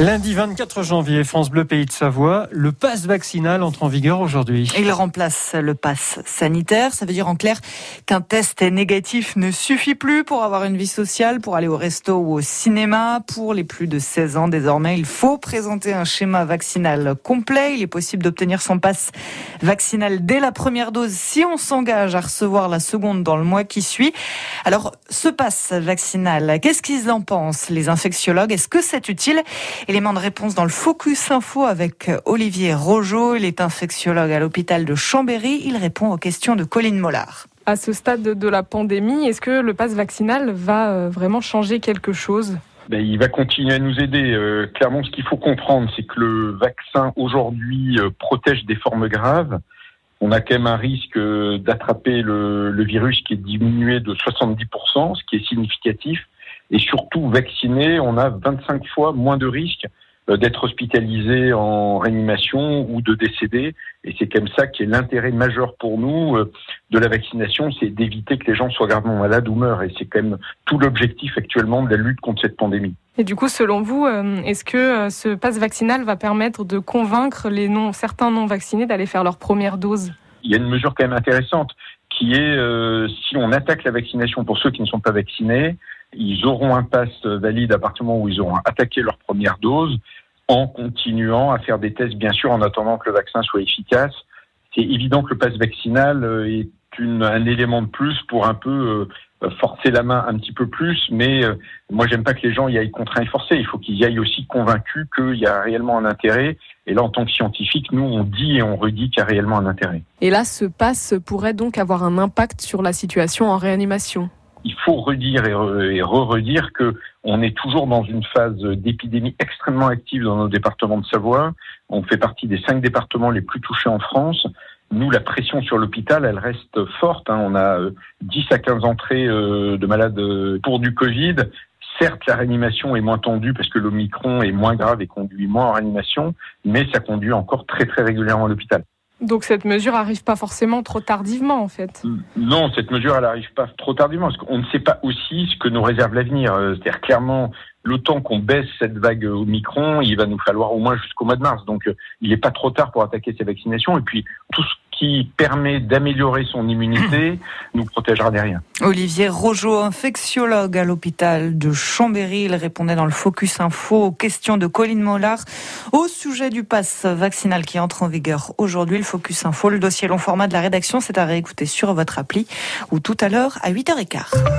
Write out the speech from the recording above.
Lundi 24 janvier, France Bleu Pays de Savoie, le pass vaccinal entre en vigueur aujourd'hui. Il remplace le pass sanitaire. Ça veut dire en clair qu'un test négatif ne suffit plus pour avoir une vie sociale, pour aller au resto ou au cinéma. Pour les plus de 16 ans, désormais, il faut présenter un schéma vaccinal complet. Il est possible d'obtenir son pass vaccinal dès la première dose si on s'engage à recevoir la seconde dans le mois qui suit. Alors, ce pass vaccinal, qu'est-ce qu'ils en pensent, les infectiologues? Est-ce que c'est utile? Élément de réponse dans le Focus Info avec Olivier Rojo. Il est infectiologue à l'hôpital de Chambéry. Il répond aux questions de Colline Mollard. À ce stade de la pandémie, est-ce que le pass vaccinal va euh, vraiment changer quelque chose? Ben, il va continuer à nous aider. Euh, clairement, ce qu'il faut comprendre, c'est que le vaccin aujourd'hui euh, protège des formes graves. On a quand même un risque d'attraper le, le, virus qui est diminué de 70%, ce qui est significatif. Et surtout, vacciné, on a 25 fois moins de risques euh, d'être hospitalisé en réanimation ou de décéder. Et c'est comme ça qui est l'intérêt majeur pour nous euh, de la vaccination, c'est d'éviter que les gens soient gravement malades ou meurent. Et c'est quand même tout l'objectif actuellement de la lutte contre cette pandémie. Et du coup, selon vous, euh, est-ce que ce passe vaccinal va permettre de convaincre les non, certains non vaccinés d'aller faire leur première dose? Il y a une mesure quand même intéressante qui est si on attaque la vaccination pour ceux qui ne sont pas vaccinés, ils auront un pass valide à partir du moment où ils auront attaqué leur première dose en continuant à faire des tests, bien sûr, en attendant que le vaccin soit efficace. C'est évident que le pass vaccinal euh, est un élément de plus pour un peu euh, forcer la main un petit peu plus, mais euh, moi j'aime pas que les gens y aillent contraints et forcés. Il faut qu'ils y aillent aussi convaincus qu'il y a réellement un intérêt. Et là, en tant que scientifique, nous on dit et on redit qu'il y a réellement un intérêt. Et là, ce pass pourrait donc avoir un impact sur la situation en réanimation il faut redire et, re-redire que on est toujours dans une phase d'épidémie extrêmement active dans nos départements de Savoie. On fait partie des cinq départements les plus touchés en France. Nous, la pression sur l'hôpital, elle reste forte. Hein. On a 10 euh, à 15 entrées euh, de malades euh, pour du Covid. Certes, la réanimation est moins tendue parce que l'Omicron est moins grave et conduit moins en réanimation, mais ça conduit encore très très régulièrement à l'hôpital. Donc cette mesure arrive pas forcément trop tardivement en fait. Non, cette mesure elle arrive pas trop tardivement parce qu'on ne sait pas aussi ce que nous réserve l'avenir. Euh, c'est-à-dire clairement le temps qu'on baisse cette vague au micron, il va nous falloir au moins jusqu'au mois de mars. Donc euh, il n'est pas trop tard pour attaquer ces vaccinations et puis tout ce qui permet d'améliorer son immunité nous protégera derrière. Olivier Rojo, infectiologue à l'hôpital de Chambéry, il répondait dans le Focus Info aux questions de Colline Mollard au sujet du pass vaccinal qui entre en vigueur aujourd'hui. Le Focus Info, le dossier long format de la rédaction, c'est à réécouter sur votre appli ou tout à l'heure à 8h15.